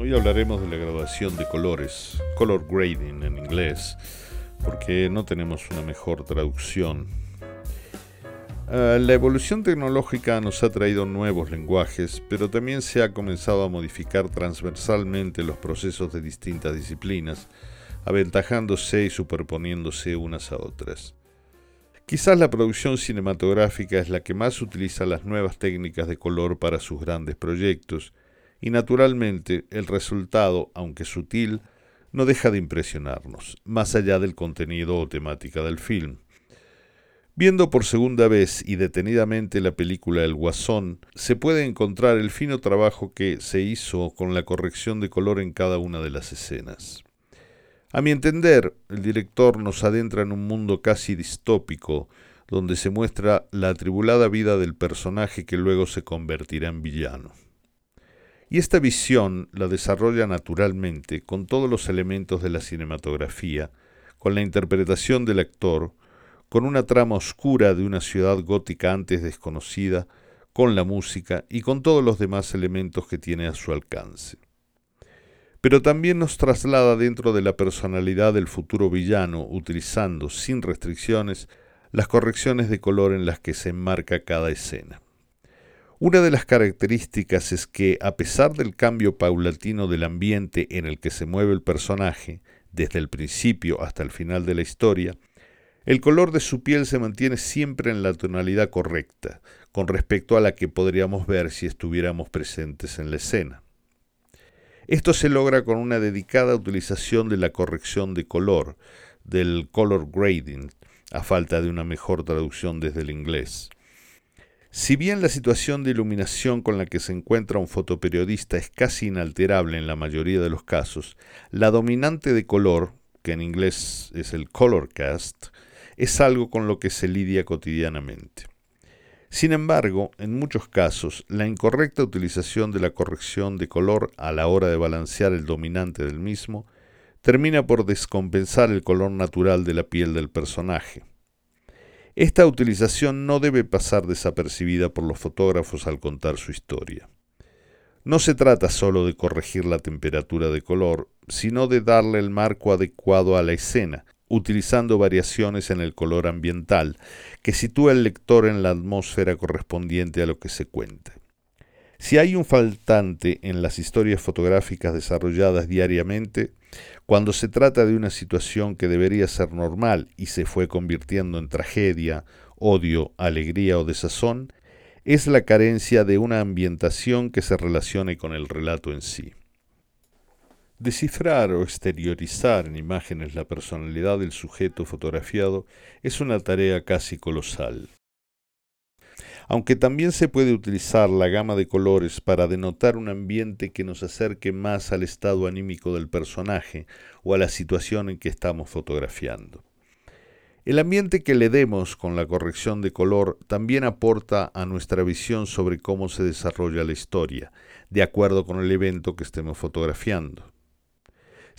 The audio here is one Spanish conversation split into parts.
Hoy hablaremos de la graduación de colores, color grading en inglés, porque no tenemos una mejor traducción. Ah, la evolución tecnológica nos ha traído nuevos lenguajes, pero también se ha comenzado a modificar transversalmente los procesos de distintas disciplinas, aventajándose y superponiéndose unas a otras. Quizás la producción cinematográfica es la que más utiliza las nuevas técnicas de color para sus grandes proyectos, y naturalmente el resultado, aunque sutil, no deja de impresionarnos, más allá del contenido o temática del film. Viendo por segunda vez y detenidamente la película El Guasón, se puede encontrar el fino trabajo que se hizo con la corrección de color en cada una de las escenas. A mi entender, el director nos adentra en un mundo casi distópico, donde se muestra la atribulada vida del personaje que luego se convertirá en villano. Y esta visión la desarrolla naturalmente con todos los elementos de la cinematografía, con la interpretación del actor, con una trama oscura de una ciudad gótica antes desconocida, con la música y con todos los demás elementos que tiene a su alcance. Pero también nos traslada dentro de la personalidad del futuro villano, utilizando, sin restricciones, las correcciones de color en las que se enmarca cada escena. Una de las características es que, a pesar del cambio paulatino del ambiente en el que se mueve el personaje, desde el principio hasta el final de la historia, el color de su piel se mantiene siempre en la tonalidad correcta, con respecto a la que podríamos ver si estuviéramos presentes en la escena. Esto se logra con una dedicada utilización de la corrección de color, del color grading, a falta de una mejor traducción desde el inglés. Si bien la situación de iluminación con la que se encuentra un fotoperiodista es casi inalterable en la mayoría de los casos, la dominante de color, que en inglés es el color cast, es algo con lo que se lidia cotidianamente. Sin embargo, en muchos casos, la incorrecta utilización de la corrección de color a la hora de balancear el dominante del mismo termina por descompensar el color natural de la piel del personaje. Esta utilización no debe pasar desapercibida por los fotógrafos al contar su historia. No se trata solo de corregir la temperatura de color, sino de darle el marco adecuado a la escena, utilizando variaciones en el color ambiental, que sitúa al lector en la atmósfera correspondiente a lo que se cuenta. Si hay un faltante en las historias fotográficas desarrolladas diariamente, cuando se trata de una situación que debería ser normal y se fue convirtiendo en tragedia, odio, alegría o desazón, es la carencia de una ambientación que se relacione con el relato en sí. Descifrar o exteriorizar en imágenes la personalidad del sujeto fotografiado es una tarea casi colosal aunque también se puede utilizar la gama de colores para denotar un ambiente que nos acerque más al estado anímico del personaje o a la situación en que estamos fotografiando. El ambiente que le demos con la corrección de color también aporta a nuestra visión sobre cómo se desarrolla la historia, de acuerdo con el evento que estemos fotografiando.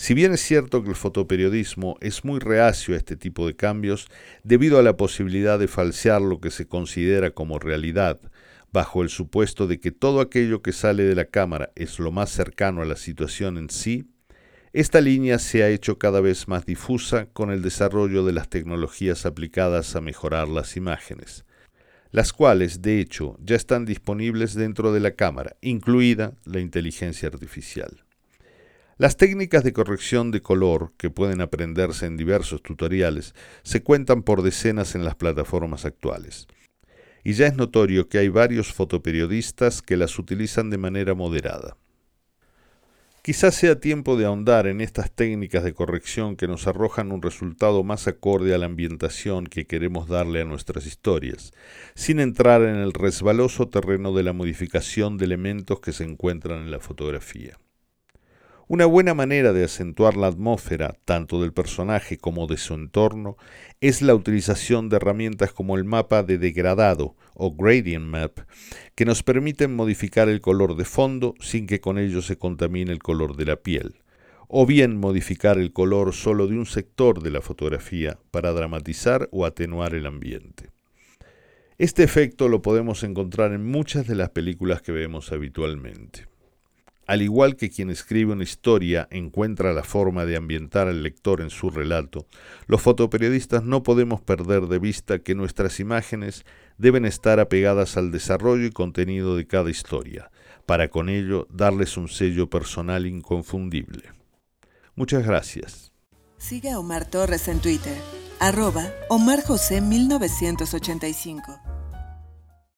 Si bien es cierto que el fotoperiodismo es muy reacio a este tipo de cambios debido a la posibilidad de falsear lo que se considera como realidad, bajo el supuesto de que todo aquello que sale de la cámara es lo más cercano a la situación en sí, esta línea se ha hecho cada vez más difusa con el desarrollo de las tecnologías aplicadas a mejorar las imágenes, las cuales de hecho ya están disponibles dentro de la cámara, incluida la inteligencia artificial. Las técnicas de corrección de color, que pueden aprenderse en diversos tutoriales, se cuentan por decenas en las plataformas actuales. Y ya es notorio que hay varios fotoperiodistas que las utilizan de manera moderada. Quizás sea tiempo de ahondar en estas técnicas de corrección que nos arrojan un resultado más acorde a la ambientación que queremos darle a nuestras historias, sin entrar en el resbaloso terreno de la modificación de elementos que se encuentran en la fotografía. Una buena manera de acentuar la atmósfera, tanto del personaje como de su entorno, es la utilización de herramientas como el mapa de degradado o gradient map, que nos permiten modificar el color de fondo sin que con ello se contamine el color de la piel, o bien modificar el color solo de un sector de la fotografía para dramatizar o atenuar el ambiente. Este efecto lo podemos encontrar en muchas de las películas que vemos habitualmente. Al igual que quien escribe una historia encuentra la forma de ambientar al lector en su relato, los fotoperiodistas no podemos perder de vista que nuestras imágenes deben estar apegadas al desarrollo y contenido de cada historia, para con ello darles un sello personal inconfundible. Muchas gracias. Siga a Omar Torres en Twitter, arroba Omar José 1985.